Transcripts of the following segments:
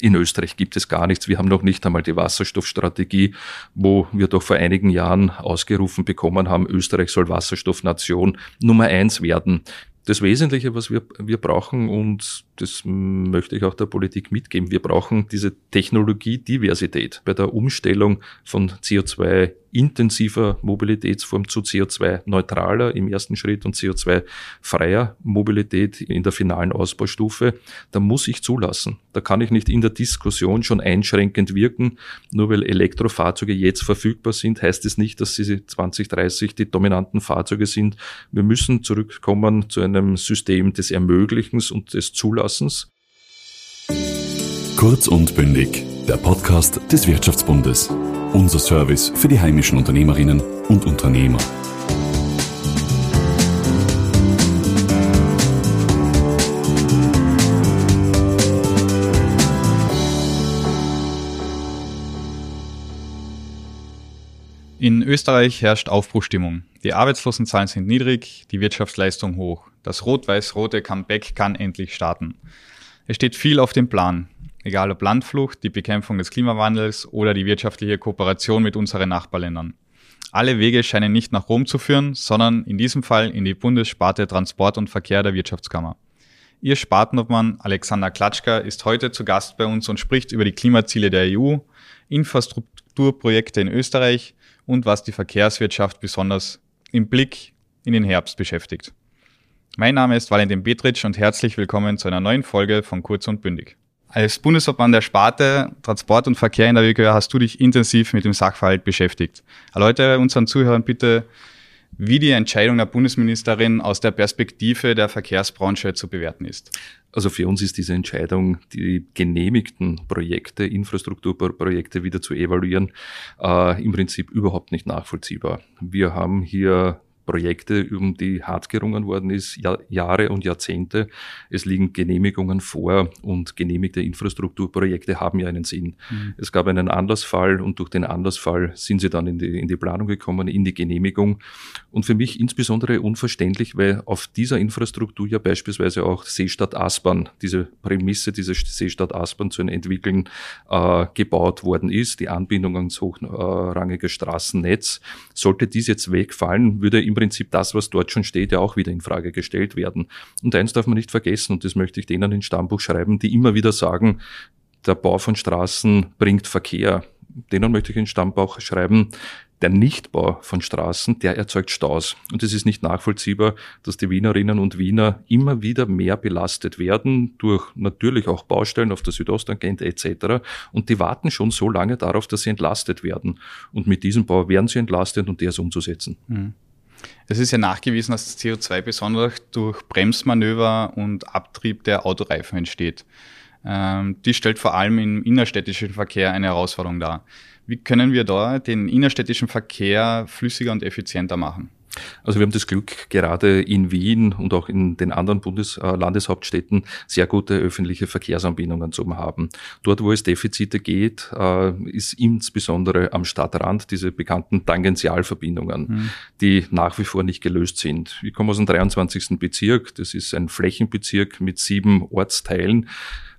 In Österreich gibt es gar nichts. Wir haben noch nicht einmal die Wasserstoffstrategie, wo wir doch vor einigen Jahren ausgerufen bekommen haben, Österreich soll Wasserstoffnation Nummer eins werden. Das Wesentliche, was wir, wir brauchen, und das möchte ich auch der Politik mitgeben, wir brauchen diese Technologiediversität bei der Umstellung von CO2 intensiver Mobilitätsform zu CO2-neutraler im ersten Schritt und CO2-freier Mobilität in der finalen Ausbaustufe, da muss ich zulassen. Da kann ich nicht in der Diskussion schon einschränkend wirken. Nur weil Elektrofahrzeuge jetzt verfügbar sind, heißt es nicht, dass sie 2030 die dominanten Fahrzeuge sind. Wir müssen zurückkommen zu einem System des Ermöglichens und des Zulassens. Kurz und bündig, der Podcast des Wirtschaftsbundes. Unser Service für die heimischen Unternehmerinnen und Unternehmer. In Österreich herrscht Aufbruchstimmung. Die Arbeitslosenzahlen sind niedrig, die Wirtschaftsleistung hoch. Das rot-weiß-rote Comeback kann endlich starten. Es steht viel auf dem Plan egal ob Landflucht, die Bekämpfung des Klimawandels oder die wirtschaftliche Kooperation mit unseren Nachbarländern. Alle Wege scheinen nicht nach Rom zu führen, sondern in diesem Fall in die Bundessparte Transport und Verkehr der Wirtschaftskammer. Ihr Spartenobmann Alexander Klatschka ist heute zu Gast bei uns und spricht über die Klimaziele der EU, Infrastrukturprojekte in Österreich und was die Verkehrswirtschaft besonders im Blick in den Herbst beschäftigt. Mein Name ist Valentin Petritsch und herzlich willkommen zu einer neuen Folge von Kurz und Bündig. Als Bundesverband der Sparte Transport und Verkehr in der WKÖ hast du dich intensiv mit dem Sachverhalt beschäftigt. Erläutere unseren Zuhörern bitte, wie die Entscheidung der Bundesministerin aus der Perspektive der Verkehrsbranche zu bewerten ist. Also für uns ist diese Entscheidung, die genehmigten Projekte, Infrastrukturprojekte wieder zu evaluieren, äh, im Prinzip überhaupt nicht nachvollziehbar. Wir haben hier Projekte, um die hart gerungen worden ist, Jahr, Jahre und Jahrzehnte. Es liegen Genehmigungen vor und genehmigte Infrastrukturprojekte haben ja einen Sinn. Mhm. Es gab einen Anlassfall und durch den Anlassfall sind sie dann in die, in die Planung gekommen, in die Genehmigung. Und für mich insbesondere unverständlich, weil auf dieser Infrastruktur ja beispielsweise auch Seestadt Aspern, diese Prämisse, diese Seestadt Aspern zu entwickeln, äh, gebaut worden ist, die Anbindung ans hochrangige Straßennetz. Sollte dies jetzt wegfallen, würde im Prinzip das, was dort schon steht, ja auch wieder in Frage gestellt werden. Und eins darf man nicht vergessen, und das möchte ich denen ins Stammbuch schreiben, die immer wieder sagen, der Bau von Straßen bringt Verkehr. Denen möchte ich ins Stammbuch schreiben, der Nichtbau von Straßen, der erzeugt Staus. Und es ist nicht nachvollziehbar, dass die Wienerinnen und Wiener immer wieder mehr belastet werden durch natürlich auch Baustellen auf der Südostagent etc. Und die warten schon so lange darauf, dass sie entlastet werden. Und mit diesem Bau werden sie entlastet und der ist umzusetzen. Mhm. Es ist ja nachgewiesen, dass das CO2 besonders durch Bremsmanöver und Abtrieb der Autoreifen entsteht. Ähm, die stellt vor allem im innerstädtischen Verkehr eine Herausforderung dar. Wie können wir da den innerstädtischen Verkehr flüssiger und effizienter machen? Also wir haben das Glück, gerade in Wien und auch in den anderen Bundes äh, Landeshauptstädten sehr gute öffentliche Verkehrsanbindungen zu haben. Dort, wo es Defizite geht, äh, ist insbesondere am Stadtrand diese bekannten Tangentialverbindungen, mhm. die nach wie vor nicht gelöst sind. Ich komme aus dem 23. Bezirk, das ist ein Flächenbezirk mit sieben Ortsteilen.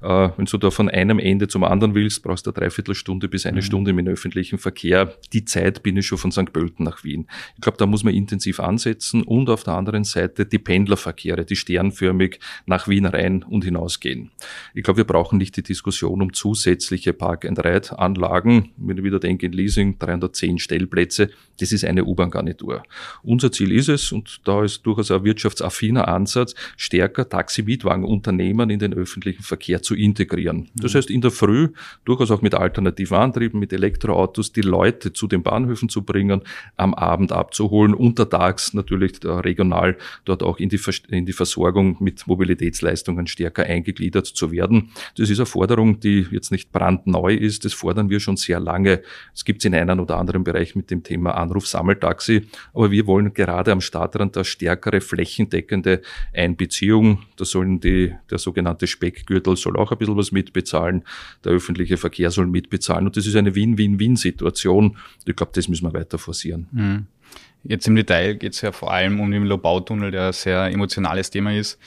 Äh, wenn du da von einem Ende zum anderen willst, brauchst du eine Dreiviertelstunde bis eine mhm. Stunde mit öffentlichen Verkehr. Die Zeit bin ich schon von St. Pölten nach Wien. Ich glaube, da muss man intensiv ansetzen und auf der anderen Seite die Pendlerverkehre, die sternförmig nach Wien rein und hinausgehen. Ich glaube, wir brauchen nicht die Diskussion um zusätzliche Park-and-Ride-Anlagen. Wenn ich wieder denke in Leasing, 310 Stellplätze, das ist eine U-Bahn-Garnitur. Unser Ziel ist es, und da ist durchaus ein wirtschaftsaffiner Ansatz, stärker Taxi-Mietwagenunternehmen in den öffentlichen Verkehr zu integrieren. Das heißt, in der Früh durchaus auch mit alternativen Antrieben, mit Elektroautos die Leute zu den Bahnhöfen zu bringen, am Abend abzuholen, untertags natürlich regional dort auch in die, in die Versorgung mit Mobilitätsleistungen stärker eingegliedert zu werden. Das ist eine Forderung, die jetzt nicht brandneu ist. Das fordern wir schon sehr lange. Es gibt es in einem oder anderen Bereich mit dem Thema Anruf-Sammeltaxi. Aber wir wollen gerade am Stadtrand eine stärkere flächendeckende Einbeziehung. Da sollen die, der sogenannte Speckgürtel soll auch ein bisschen was mitbezahlen. Der öffentliche Verkehr soll mitbezahlen. Und das ist eine Win-Win-Win-Situation. Ich glaube, das müssen wir weiter forcieren. Mhm. Jetzt im Detail geht es ja vor allem um den Lobautunnel, der ein sehr emotionales Thema ist.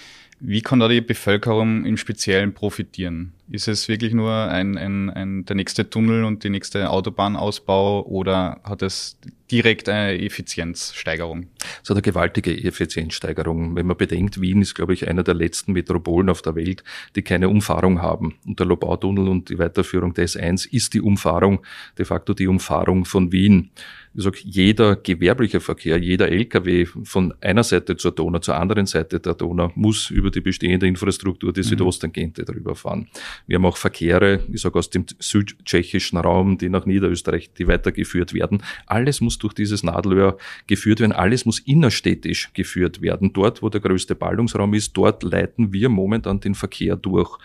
Wie kann da die Bevölkerung im Speziellen profitieren? Ist es wirklich nur ein, ein, ein, der nächste Tunnel und die nächste Autobahnausbau oder hat es direkt eine Effizienzsteigerung? Es hat eine gewaltige Effizienzsteigerung. Wenn man bedenkt, Wien ist, glaube ich, einer der letzten Metropolen auf der Welt, die keine Umfahrung haben. Und der Lobautunnel und die Weiterführung des 1 ist die Umfahrung, de facto die Umfahrung von Wien ich sag, jeder gewerbliche Verkehr, jeder Lkw von einer Seite zur Donau zur anderen Seite der Donau muss über die bestehende Infrastruktur, die mhm. Südosttangente drüber fahren. Wir haben auch Verkehre, ich sage aus dem südtschechischen Raum, die nach Niederösterreich, die weitergeführt werden. Alles muss durch dieses Nadelöhr geführt werden, alles muss innerstädtisch geführt werden. Dort, wo der größte Ballungsraum ist, dort leiten wir momentan den Verkehr durch.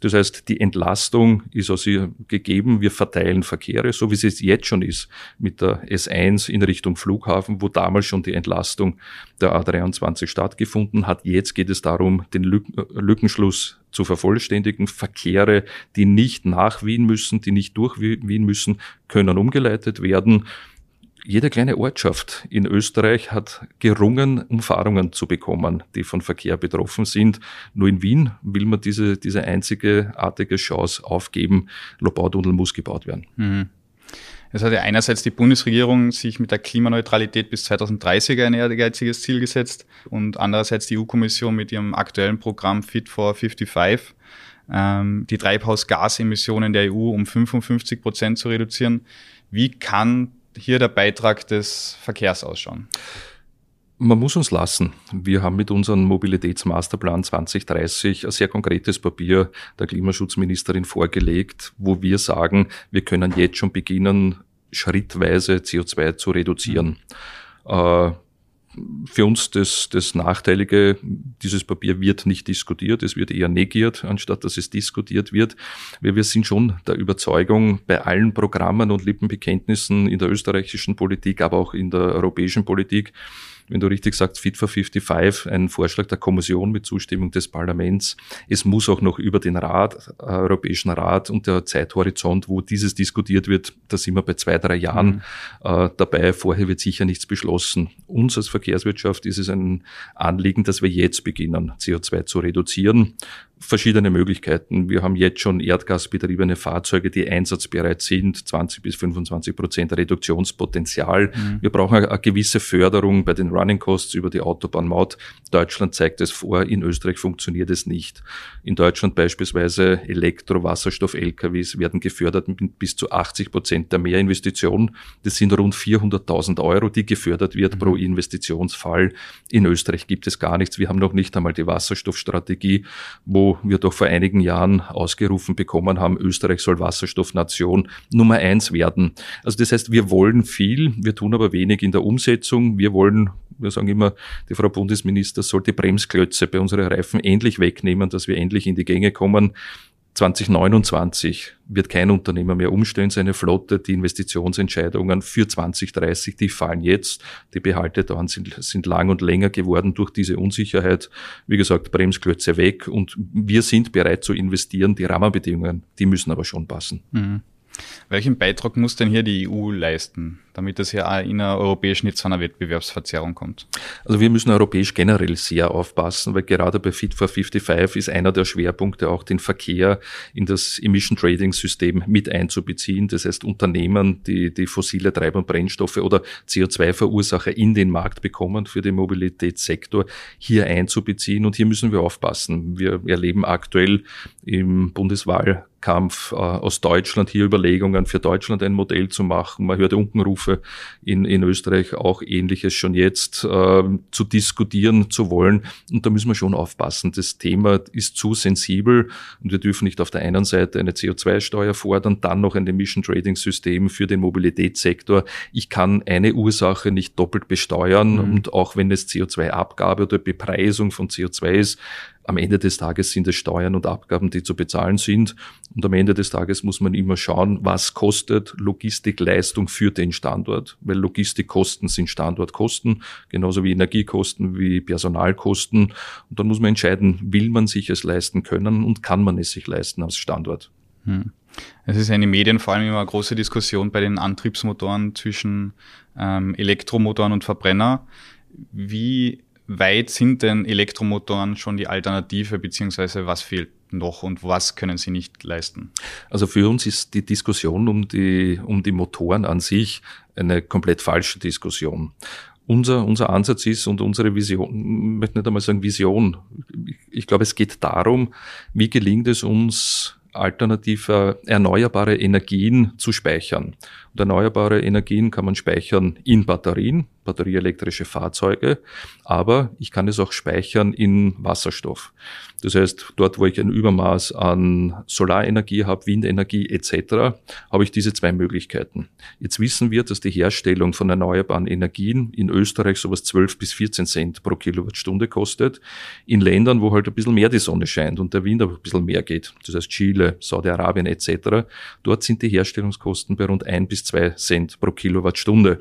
Das heißt, die Entlastung ist also gegeben. Wir verteilen Verkehre, so wie es jetzt schon ist mit der S1 in Richtung Flughafen, wo damals schon die Entlastung der A23 stattgefunden hat. Jetzt geht es darum, den Lückenschluss zu vervollständigen. Verkehre, die nicht nach Wien müssen, die nicht durch Wien müssen, können umgeleitet werden jede kleine Ortschaft in Österreich hat gerungen, Umfahrungen zu bekommen, die von Verkehr betroffen sind. Nur in Wien will man diese, diese einzige artige Chance aufgeben. Lobautunnel muss gebaut werden. Mhm. Es hat ja einerseits die Bundesregierung sich mit der Klimaneutralität bis 2030 ein ehrgeiziges Ziel gesetzt und andererseits die EU-Kommission mit ihrem aktuellen Programm Fit for 55 ähm, die Treibhausgasemissionen der EU um 55 Prozent zu reduzieren. Wie kann hier der Beitrag des Verkehrs ausschauen? Man muss uns lassen. Wir haben mit unserem Mobilitätsmasterplan 2030 ein sehr konkretes Papier der Klimaschutzministerin vorgelegt, wo wir sagen, wir können jetzt schon beginnen, schrittweise CO2 zu reduzieren. Mhm für uns das, das Nachteilige, dieses Papier wird nicht diskutiert, es wird eher negiert, anstatt dass es diskutiert wird. Wir, wir sind schon der Überzeugung, bei allen Programmen und Lippenbekenntnissen in der österreichischen Politik, aber auch in der europäischen Politik, wenn du richtig sagst, Fit for 55, ein Vorschlag der Kommission mit Zustimmung des Parlaments. Es muss auch noch über den Rat, äh, Europäischen Rat und der Zeithorizont, wo dieses diskutiert wird, da sind wir bei zwei, drei Jahren mhm. äh, dabei. Vorher wird sicher nichts beschlossen. Uns als Verkehrswirtschaft ist es ein Anliegen, dass wir jetzt beginnen, CO2 zu reduzieren verschiedene Möglichkeiten. Wir haben jetzt schon erdgasbetriebene Fahrzeuge, die einsatzbereit sind, 20 bis 25 Prozent Reduktionspotenzial. Mhm. Wir brauchen eine, eine, gewisse Förderung bei den Running Costs über die Autobahnmaut. Deutschland zeigt es vor, in Österreich funktioniert es nicht. In Deutschland beispielsweise Elektro-Wasserstoff-LKWs werden gefördert mit bis zu 80 Prozent der Mehrinvestition. Das sind rund 400.000 Euro, die gefördert wird mhm. pro Investitionsfall. In Österreich gibt es gar nichts. Wir haben noch nicht einmal die Wasserstoffstrategie, wo wir doch vor einigen Jahren ausgerufen bekommen haben, Österreich soll Wasserstoffnation Nummer eins werden. Also das heißt, wir wollen viel, wir tun aber wenig in der Umsetzung. Wir wollen, wir sagen immer, die Frau Bundesminister sollte Bremsklötze bei unseren Reifen endlich wegnehmen, dass wir endlich in die Gänge kommen. 2029 wird kein Unternehmer mehr umstellen seine Flotte. Die Investitionsentscheidungen für 2030, die fallen jetzt. Die Behalte dauern sind, sind lang und länger geworden durch diese Unsicherheit. Wie gesagt, Bremsklötze weg und wir sind bereit zu investieren. Die Rahmenbedingungen, die müssen aber schon passen. Mhm. Welchen Beitrag muss denn hier die EU leisten? Damit es ja auch innereuropäisch nicht zu einer Wettbewerbsverzerrung kommt? Also wir müssen europäisch generell sehr aufpassen, weil gerade bei Fit for 55 ist einer der Schwerpunkte auch den Verkehr in das Emission Trading System mit einzubeziehen. Das heißt Unternehmen, die, die fossile Treib- und Brennstoffe oder CO2-Verursacher in den Markt bekommen für den Mobilitätssektor, hier einzubeziehen. Und hier müssen wir aufpassen. Wir erleben aktuell im Bundeswahlkampf äh, aus Deutschland hier Überlegungen für Deutschland ein Modell zu machen. Man hört Unkenrufe Berufe in, in Österreich auch Ähnliches schon jetzt äh, zu diskutieren zu wollen. Und da müssen wir schon aufpassen. Das Thema ist zu sensibel und wir dürfen nicht auf der einen Seite eine CO2-Steuer fordern, dann noch ein Emission Trading System für den Mobilitätssektor. Ich kann eine Ursache nicht doppelt besteuern mhm. und auch wenn es CO2-Abgabe oder Bepreisung von CO2 ist, am Ende des Tages sind es Steuern und Abgaben, die zu bezahlen sind. Und am Ende des Tages muss man immer schauen, was kostet Logistikleistung für den Standort, weil Logistikkosten sind Standortkosten, genauso wie Energiekosten, wie Personalkosten. Und dann muss man entscheiden, will man sich es leisten können und kann man es sich leisten als Standort. Hm. Es ist in den Medien vor allem immer eine große Diskussion bei den Antriebsmotoren zwischen ähm, Elektromotoren und Verbrenner. Wie weit sind denn Elektromotoren schon die Alternative, beziehungsweise was fehlt noch und was können sie nicht leisten? Also für uns ist die Diskussion um die, um die Motoren an sich eine komplett falsche Diskussion. Unser, unser Ansatz ist und unsere Vision, ich möchte nicht einmal sagen Vision, ich glaube, es geht darum, wie gelingt es uns, alternative erneuerbare Energien zu speichern. Und erneuerbare Energien kann man speichern in Batterien, batterieelektrische Fahrzeuge, aber ich kann es auch speichern in Wasserstoff. Das heißt, dort, wo ich ein Übermaß an Solarenergie habe, Windenergie etc., habe ich diese zwei Möglichkeiten. Jetzt wissen wir, dass die Herstellung von erneuerbaren Energien in Österreich sowas 12 bis 14 Cent pro Kilowattstunde kostet. In Ländern, wo halt ein bisschen mehr die Sonne scheint und der Wind aber ein bisschen mehr geht, das heißt Chile, Saudi-Arabien etc., dort sind die Herstellungskosten bei rund ein bis zwei Cent pro Kilowattstunde.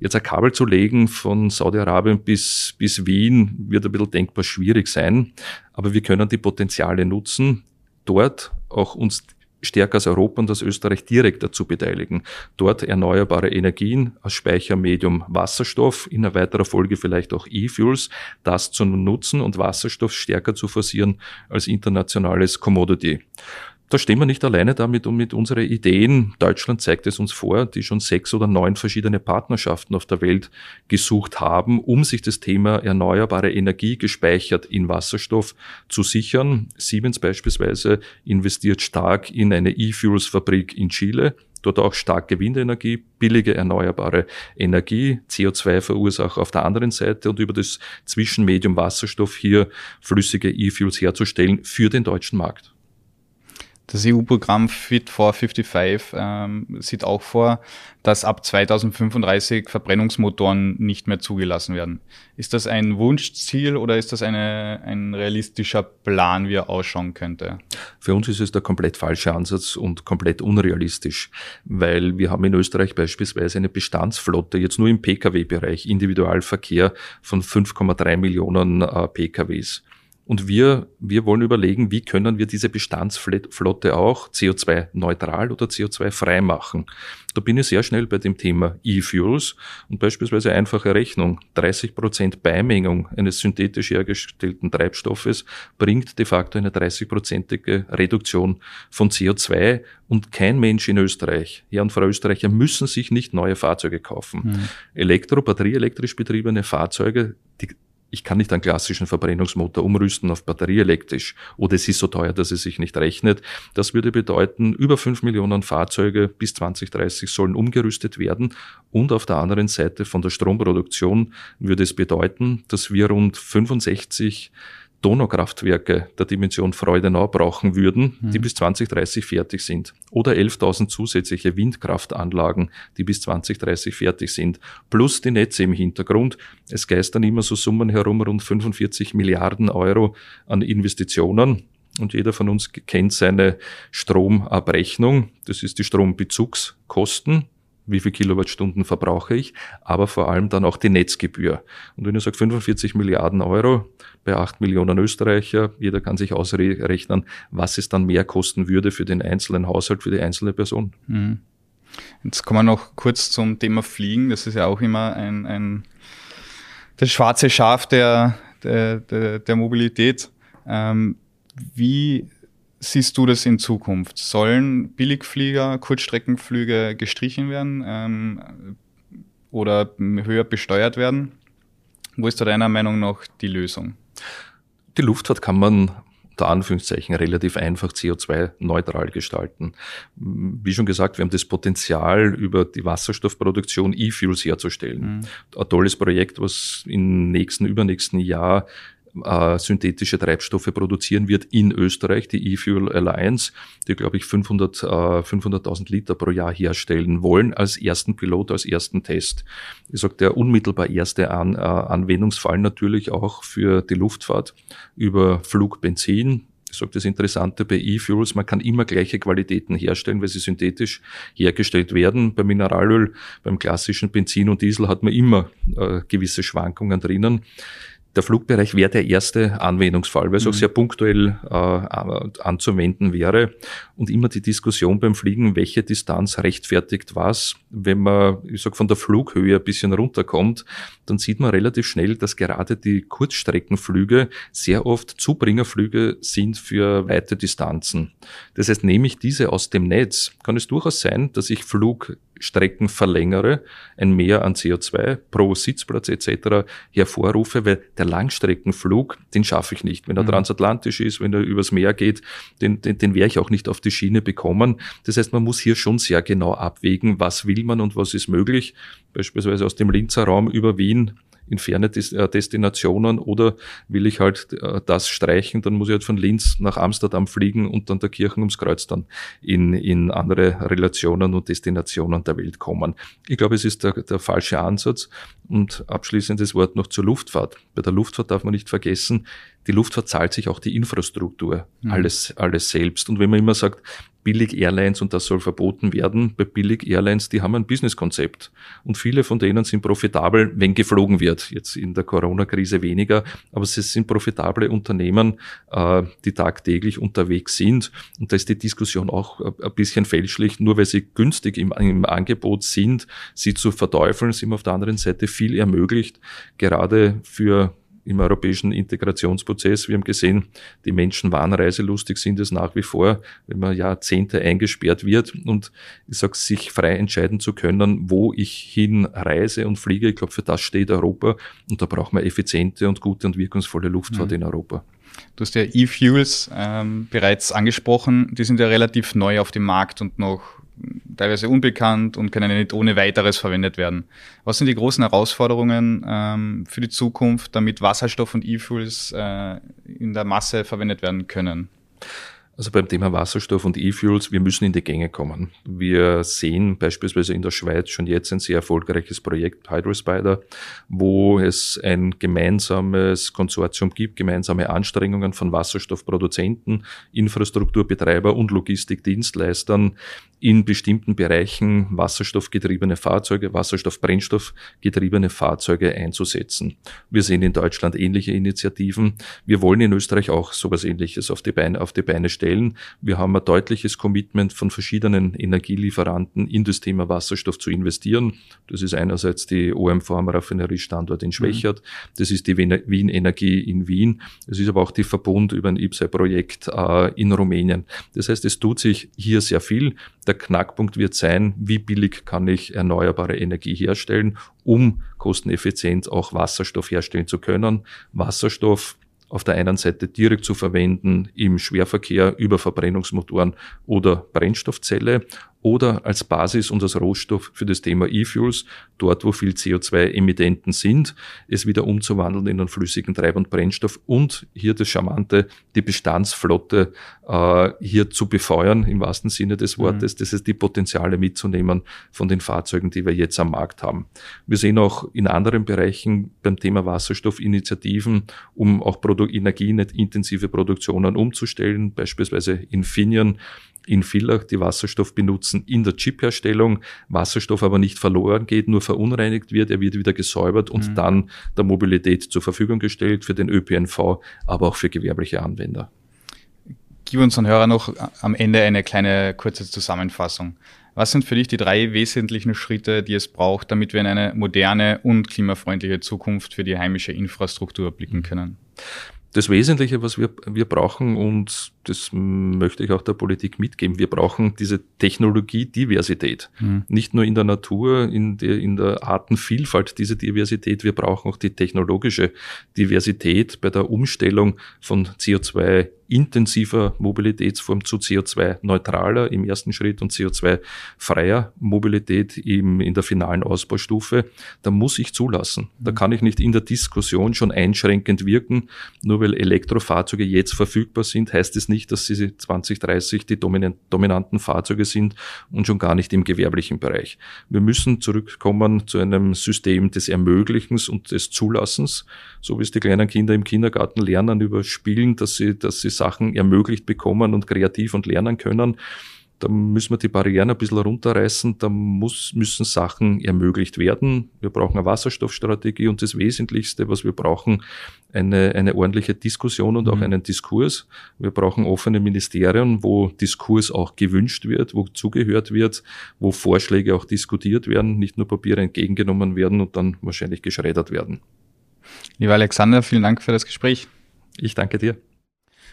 Jetzt ein Kabel zu legen von Saudi-Arabien bis, bis Wien wird ein bisschen denkbar schwierig sein. Aber wir können die Potenziale nutzen, dort auch uns stärker als Europa und als Österreich direkt dazu beteiligen. Dort erneuerbare Energien als Speichermedium Wasserstoff, in einer weiterer Folge vielleicht auch E-Fuels, das zu nutzen und Wasserstoff stärker zu forcieren als internationales Commodity da stehen wir nicht alleine damit und mit unseren Ideen. Deutschland zeigt es uns vor, die schon sechs oder neun verschiedene Partnerschaften auf der Welt gesucht haben, um sich das Thema erneuerbare Energie gespeichert in Wasserstoff zu sichern. Siemens beispielsweise investiert stark in eine E-Fuels-Fabrik in Chile dort auch starke Windenergie, billige erneuerbare Energie, CO2-Verursacher auf der anderen Seite und über das Zwischenmedium Wasserstoff hier flüssige E-Fuels herzustellen für den deutschen Markt. Das EU-Programm Fit for 55 ähm, sieht auch vor, dass ab 2035 Verbrennungsmotoren nicht mehr zugelassen werden. Ist das ein Wunschziel oder ist das eine, ein realistischer Plan, wie er ausschauen könnte? Für uns ist es der komplett falsche Ansatz und komplett unrealistisch, weil wir haben in Österreich beispielsweise eine Bestandsflotte, jetzt nur im Pkw-Bereich, Individualverkehr von 5,3 Millionen äh, Pkws. Und wir, wir wollen überlegen, wie können wir diese Bestandsflotte auch CO2-neutral oder CO2-frei machen. Da bin ich sehr schnell bei dem Thema E-Fuels und beispielsweise einfache Rechnung. 30 Prozent Beimengung eines synthetisch hergestellten Treibstoffes bringt de facto eine 30-prozentige Reduktion von CO2 und kein Mensch in Österreich, Herr und Frau Österreicher, müssen sich nicht neue Fahrzeuge kaufen. Mhm. Elektro, batterieelektrisch betriebene Fahrzeuge, die ich kann nicht einen klassischen Verbrennungsmotor umrüsten auf batterieelektrisch oder es ist so teuer, dass es sich nicht rechnet. Das würde bedeuten, über fünf Millionen Fahrzeuge bis 2030 sollen umgerüstet werden und auf der anderen Seite von der Stromproduktion würde es bedeuten, dass wir rund 65 Donaukraftwerke der Dimension Freudenau brauchen würden, die mhm. bis 2030 fertig sind. Oder 11.000 zusätzliche Windkraftanlagen, die bis 2030 fertig sind. Plus die Netze im Hintergrund. Es geistern immer so Summen herum, rund 45 Milliarden Euro an Investitionen. Und jeder von uns kennt seine Stromabrechnung. Das ist die Strombezugskosten wie viel Kilowattstunden verbrauche ich, aber vor allem dann auch die Netzgebühr. Und wenn ich sage 45 Milliarden Euro bei 8 Millionen Österreicher, jeder kann sich ausrechnen, was es dann mehr kosten würde für den einzelnen Haushalt, für die einzelne Person. Mhm. Jetzt kommen wir noch kurz zum Thema Fliegen. Das ist ja auch immer ein, ein das schwarze Schaf der, der, der, der Mobilität. Ähm, wie siehst du das in Zukunft? Sollen Billigflieger, Kurzstreckenflüge gestrichen werden ähm, oder höher besteuert werden? Wo ist da deiner Meinung nach die Lösung? Die Luftfahrt kann man unter Anführungszeichen relativ einfach CO2-neutral gestalten. Wie schon gesagt, wir haben das Potenzial, über die Wasserstoffproduktion E-Fuels herzustellen. Mhm. Ein tolles Projekt, was im nächsten, übernächsten Jahr äh, synthetische Treibstoffe produzieren wird in Österreich, die E-Fuel Alliance, die, glaube ich, 500, äh, 500.000 Liter pro Jahr herstellen wollen, als ersten Pilot, als ersten Test. Ich sage, der unmittelbar erste An, äh, Anwendungsfall natürlich auch für die Luftfahrt über Flugbenzin, ich sage das Interessante bei E-Fuels, man kann immer gleiche Qualitäten herstellen, weil sie synthetisch hergestellt werden. Beim Mineralöl, beim klassischen Benzin und Diesel hat man immer äh, gewisse Schwankungen drinnen der Flugbereich wäre der erste Anwendungsfall, weil es mhm. auch sehr punktuell äh, anzuwenden wäre. Und immer die Diskussion beim Fliegen, welche Distanz rechtfertigt was. Wenn man, ich sag, von der Flughöhe ein bisschen runterkommt, dann sieht man relativ schnell, dass gerade die Kurzstreckenflüge sehr oft Zubringerflüge sind für weite Distanzen. Das heißt, nehme ich diese aus dem Netz, kann es durchaus sein, dass ich Flug Strecken verlängere, ein Mehr an CO2 pro Sitzplatz etc. hervorrufe, weil der Langstreckenflug, den schaffe ich nicht. Wenn er mhm. transatlantisch ist, wenn er übers Meer geht, den, den, den werde ich auch nicht auf die Schiene bekommen. Das heißt, man muss hier schon sehr genau abwägen, was will man und was ist möglich. Beispielsweise aus dem Linzer Raum über Wien in ferne äh, Destinationen oder will ich halt äh, das streichen, dann muss ich halt von Linz nach Amsterdam fliegen und dann der Kirchen ums Kreuz dann in, in andere Relationen und Destinationen der Welt kommen. Ich glaube, es ist der, der falsche Ansatz. Und abschließendes Wort noch zur Luftfahrt. Bei der Luftfahrt darf man nicht vergessen, die Luftfahrt zahlt sich auch die Infrastruktur, mhm. alles, alles selbst. Und wenn man immer sagt, billig Airlines und das soll verboten werden. Bei billig Airlines, die haben ein Businesskonzept und viele von denen sind profitabel, wenn geflogen wird. Jetzt in der Corona-Krise weniger, aber sie sind profitable Unternehmen, äh, die tagtäglich unterwegs sind und da ist die Diskussion auch ein bisschen fälschlich. Nur weil sie günstig im, im Angebot sind, sie zu verteufeln, sind auf der anderen Seite viel ermöglicht, gerade für im europäischen Integrationsprozess. Wir haben gesehen, die Menschen waren reiselustig, sind es nach wie vor, wenn man Jahrzehnte eingesperrt wird und ich sage, sich frei entscheiden zu können, wo ich hin reise und fliege. Ich glaube, für das steht Europa und da braucht man effiziente und gute und wirkungsvolle Luftfahrt mhm. in Europa. Du hast ja E-Fuels ähm, bereits angesprochen. Die sind ja relativ neu auf dem Markt und noch teilweise unbekannt und können nicht ohne weiteres verwendet werden. Was sind die großen Herausforderungen ähm, für die Zukunft, damit Wasserstoff und E-Fuels äh, in der Masse verwendet werden können? Also beim Thema Wasserstoff und E-Fuels, wir müssen in die Gänge kommen. Wir sehen beispielsweise in der Schweiz schon jetzt ein sehr erfolgreiches Projekt Hydrospider, wo es ein gemeinsames Konsortium gibt, gemeinsame Anstrengungen von Wasserstoffproduzenten, Infrastrukturbetreiber und Logistikdienstleistern in bestimmten Bereichen wasserstoffgetriebene Fahrzeuge, Wasserstoffbrennstoffgetriebene Fahrzeuge einzusetzen. Wir sehen in Deutschland ähnliche Initiativen. Wir wollen in Österreich auch sowas ähnliches auf die Beine, auf die Beine stellen stellen. Wir haben ein deutliches Commitment von verschiedenen Energielieferanten in das Thema Wasserstoff zu investieren. Das ist einerseits die OMV am Raffineriestandort in Schwächert, mhm. das ist die Wien Energie in Wien, es ist aber auch die Verbund über ein IPSAI-Projekt äh, in Rumänien. Das heißt, es tut sich hier sehr viel. Der Knackpunkt wird sein, wie billig kann ich erneuerbare Energie herstellen, um kosteneffizient auch Wasserstoff herstellen zu können. Wasserstoff auf der einen Seite direkt zu verwenden im Schwerverkehr über Verbrennungsmotoren oder Brennstoffzelle oder als Basis und als Rohstoff für das Thema E-Fuels, dort wo viel CO2-Emittenten sind, es wieder umzuwandeln in einen flüssigen Treib- und Brennstoff und hier das Charmante, die Bestandsflotte äh, hier zu befeuern, im wahrsten Sinne des mhm. Wortes, mhm. das heißt die Potenziale mitzunehmen von den Fahrzeugen, die wir jetzt am Markt haben. Wir sehen auch in anderen Bereichen beim Thema Wasserstoff Initiativen, um auch Produ energieintensive Produktionen umzustellen, beispielsweise Infineon in Villach, die Wasserstoff benutzen in der Chipherstellung, Wasserstoff aber nicht verloren geht, nur verunreinigt wird, er wird wieder gesäubert und mhm. dann der Mobilität zur Verfügung gestellt für den ÖPNV, aber auch für gewerbliche Anwender. Gib unseren Hörern noch am Ende eine kleine kurze Zusammenfassung. Was sind für dich die drei wesentlichen Schritte, die es braucht, damit wir in eine moderne und klimafreundliche Zukunft für die heimische Infrastruktur blicken können? Das Wesentliche, was wir, wir brauchen, und das möchte ich auch der Politik mitgeben, wir brauchen diese Technologiediversität. Mhm. Nicht nur in der Natur, in der, in der Artenvielfalt diese Diversität, wir brauchen auch die technologische Diversität bei der Umstellung von CO2 intensiver Mobilitätsform zu CO2-neutraler im ersten Schritt und CO2-freier Mobilität im, in der finalen Ausbaustufe, da muss ich zulassen. Da kann ich nicht in der Diskussion schon einschränkend wirken. Nur weil Elektrofahrzeuge jetzt verfügbar sind, heißt es nicht, dass sie 2030 die dominanten Fahrzeuge sind und schon gar nicht im gewerblichen Bereich. Wir müssen zurückkommen zu einem System des Ermöglichens und des Zulassens, so wie es die kleinen Kinder im Kindergarten lernen über Spielen, dass sie, dass sie Sachen ermöglicht bekommen und kreativ und lernen können. Da müssen wir die Barrieren ein bisschen runterreißen. Da muss, müssen Sachen ermöglicht werden. Wir brauchen eine Wasserstoffstrategie und das Wesentlichste, was wir brauchen, eine, eine ordentliche Diskussion und auch mhm. einen Diskurs. Wir brauchen offene Ministerien, wo Diskurs auch gewünscht wird, wo zugehört wird, wo Vorschläge auch diskutiert werden, nicht nur Papiere entgegengenommen werden und dann wahrscheinlich geschreddert werden. Lieber Alexander, vielen Dank für das Gespräch. Ich danke dir.